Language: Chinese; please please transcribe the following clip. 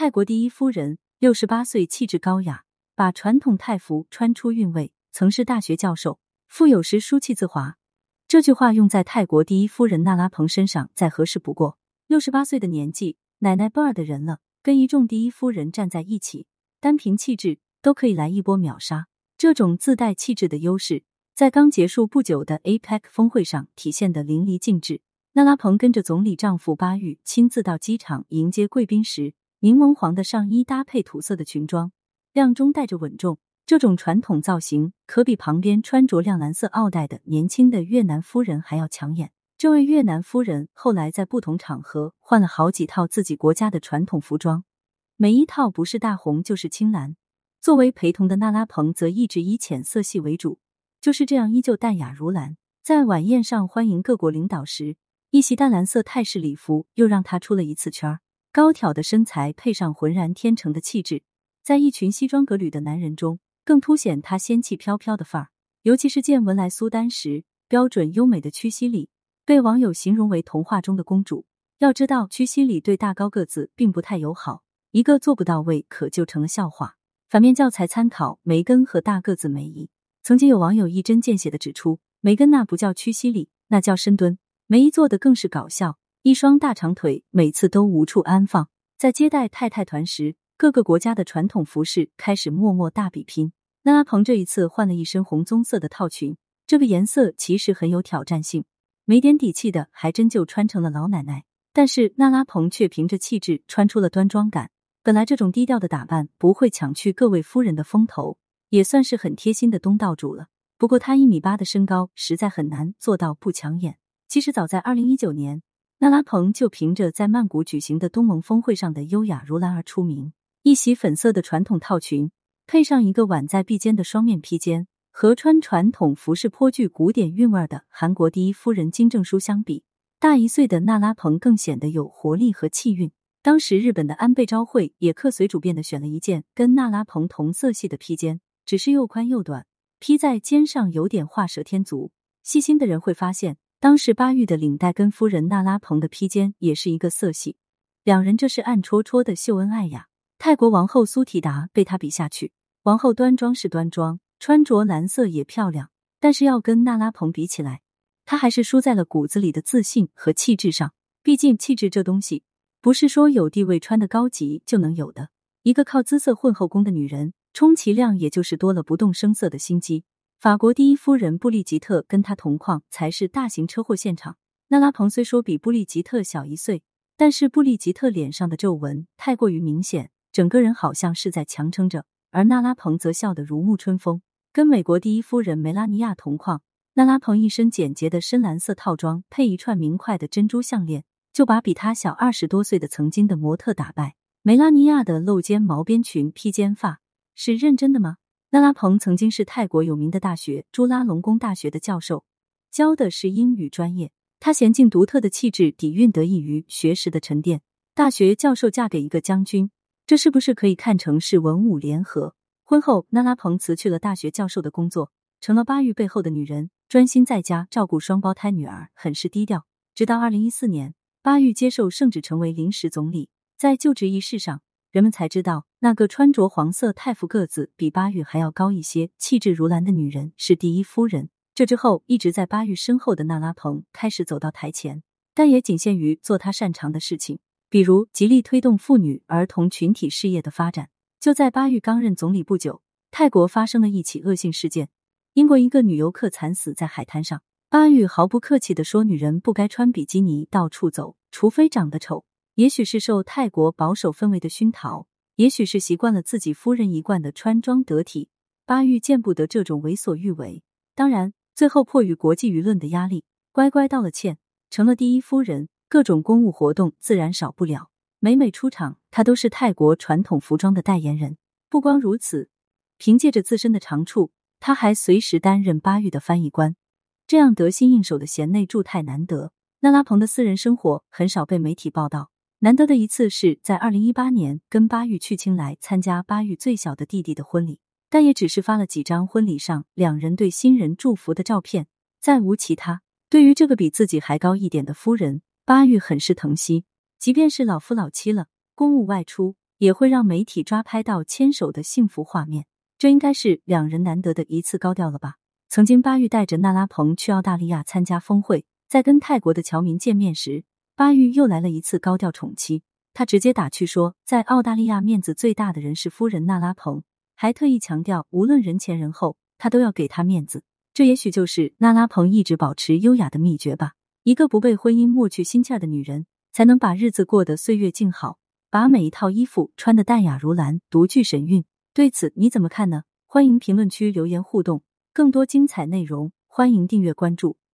泰国第一夫人，六十八岁，气质高雅，把传统泰服穿出韵味。曾是大学教授，富有时书气自华。这句话用在泰国第一夫人娜拉蓬身上再合适不过。六十八岁的年纪，奶奶辈儿的人了，跟一众第一夫人站在一起，单凭气质都可以来一波秒杀。这种自带气质的优势，在刚结束不久的 APEC 峰会上体现的淋漓尽致。娜拉蓬跟着总理丈夫巴育亲自到机场迎接贵宾时，柠檬黄的上衣搭配土色的裙装，亮中带着稳重。这种传统造型可比旁边穿着亮蓝色奥黛的年轻的越南夫人还要抢眼。这位越南夫人后来在不同场合换了好几套自己国家的传统服装，每一套不是大红就是青蓝。作为陪同的娜拉蓬则一直以浅色系为主，就是这样依旧淡雅如兰。在晚宴上欢迎各国领导时。一袭淡蓝色泰式礼服又让她出了一次圈儿，高挑的身材配上浑然天成的气质，在一群西装革履的男人中，更凸显她仙气飘飘的范儿。尤其是见文莱苏丹时，标准优美的屈膝礼被网友形容为童话中的公主。要知道，屈膝礼对大高个子并不太友好，一个做不到位，可就成了笑话。反面教材参考梅根和大个子梅姨。曾经有网友一针见血的指出，梅根那不叫屈膝礼，那叫深蹲。梅姨做的更是搞笑，一双大长腿每次都无处安放。在接待太太团时，各个国家的传统服饰开始默默大比拼。娜拉蓬这一次换了一身红棕色的套裙，这个颜色其实很有挑战性，没点底气的还真就穿成了老奶奶。但是娜拉蓬却凭着气质穿出了端庄感。本来这种低调的打扮不会抢去各位夫人的风头，也算是很贴心的东道主了。不过她一米八的身高，实在很难做到不抢眼。其实早在二零一九年，娜拉蓬就凭着在曼谷举行的东盟峰会上的优雅如兰而出名。一袭粉色的传统套裙，配上一个挽在臂间的双面披肩，和穿传统服饰颇具古典韵味的韩国第一夫人金正淑相比，大一岁的娜拉蓬更显得有活力和气韵。当时日本的安倍昭惠也客随主便的选了一件跟娜拉蓬同色系的披肩，只是又宽又短，披在肩上有点画蛇添足。细心的人会发现。当时巴育的领带跟夫人娜拉蓬的披肩也是一个色系，两人这是暗戳戳的秀恩爱呀。泰国王后苏提达被他比下去，王后端庄是端庄，穿着蓝色也漂亮，但是要跟娜拉蓬比起来，她还是输在了骨子里的自信和气质上。毕竟气质这东西，不是说有地位穿的高级就能有的。一个靠姿色混后宫的女人，充其量也就是多了不动声色的心机。法国第一夫人布丽吉特跟她同框才是大型车祸现场。娜拉蓬虽说比布丽吉特小一岁，但是布丽吉特脸上的皱纹太过于明显，整个人好像是在强撑着，而娜拉蓬则笑得如沐春风。跟美国第一夫人梅拉尼亚同框，娜拉蓬一身简洁的深蓝色套装，配一串明快的珍珠项链，就把比她小二十多岁的曾经的模特打败。梅拉尼亚的露肩毛边裙披肩发，是认真的吗？娜拉蓬曾经是泰国有名的大学朱拉隆功大学的教授，教的是英语专业。她娴静独特的气质底蕴得益于学识的沉淀。大学教授嫁给一个将军，这是不是可以看成是文武联合？婚后，娜拉蓬辞去了大学教授的工作，成了巴育背后的女人，专心在家照顾双胞胎女儿，很是低调。直到二零一四年，巴育接受圣旨成为临时总理，在就职仪式上。人们才知道，那个穿着黄色泰服、个子比巴玉还要高一些、气质如兰的女人是第一夫人。这之后，一直在巴玉身后的娜拉蓬开始走到台前，但也仅限于做她擅长的事情，比如极力推动妇女、儿童群体事业的发展。就在巴玉刚任总理不久，泰国发生了一起恶性事件：英国一个女游客惨死在海滩上。巴玉毫不客气的说：“女人不该穿比基尼到处走，除非长得丑。”也许是受泰国保守氛围的熏陶，也许是习惯了自己夫人一贯的穿装得体，巴玉见不得这种为所欲为。当然，最后迫于国际舆论的压力，乖乖道了歉，成了第一夫人。各种公务活动自然少不了，每每出场，她都是泰国传统服装的代言人。不光如此，凭借着自身的长处，她还随时担任巴玉的翻译官，这样得心应手的贤内助太难得。娜拉蓬的私人生活很少被媒体报道。难得的一次是在二零一八年跟巴玉去青来参加巴玉最小的弟弟的婚礼，但也只是发了几张婚礼上两人对新人祝福的照片，再无其他。对于这个比自己还高一点的夫人，巴玉很是疼惜。即便是老夫老妻了，公务外出也会让媒体抓拍到牵手的幸福画面。这应该是两人难得的一次高调了吧？曾经，巴玉带着娜拉蓬去澳大利亚参加峰会，在跟泰国的侨民见面时，巴育又来了一次高调宠妻。他直接打趣说，在澳大利亚面子最大的人是夫人娜拉蓬，还特意强调，无论人前人后，他都要给她面子。这也许就是娜拉蓬一直保持优雅的秘诀吧。一个不被婚姻磨去心气儿的女人，才能把日子过得岁月静好，把每一套衣服穿得淡雅如兰，独具神韵。对此你怎么看呢？欢迎评论区留言互动，更多精彩内容欢迎订阅关注。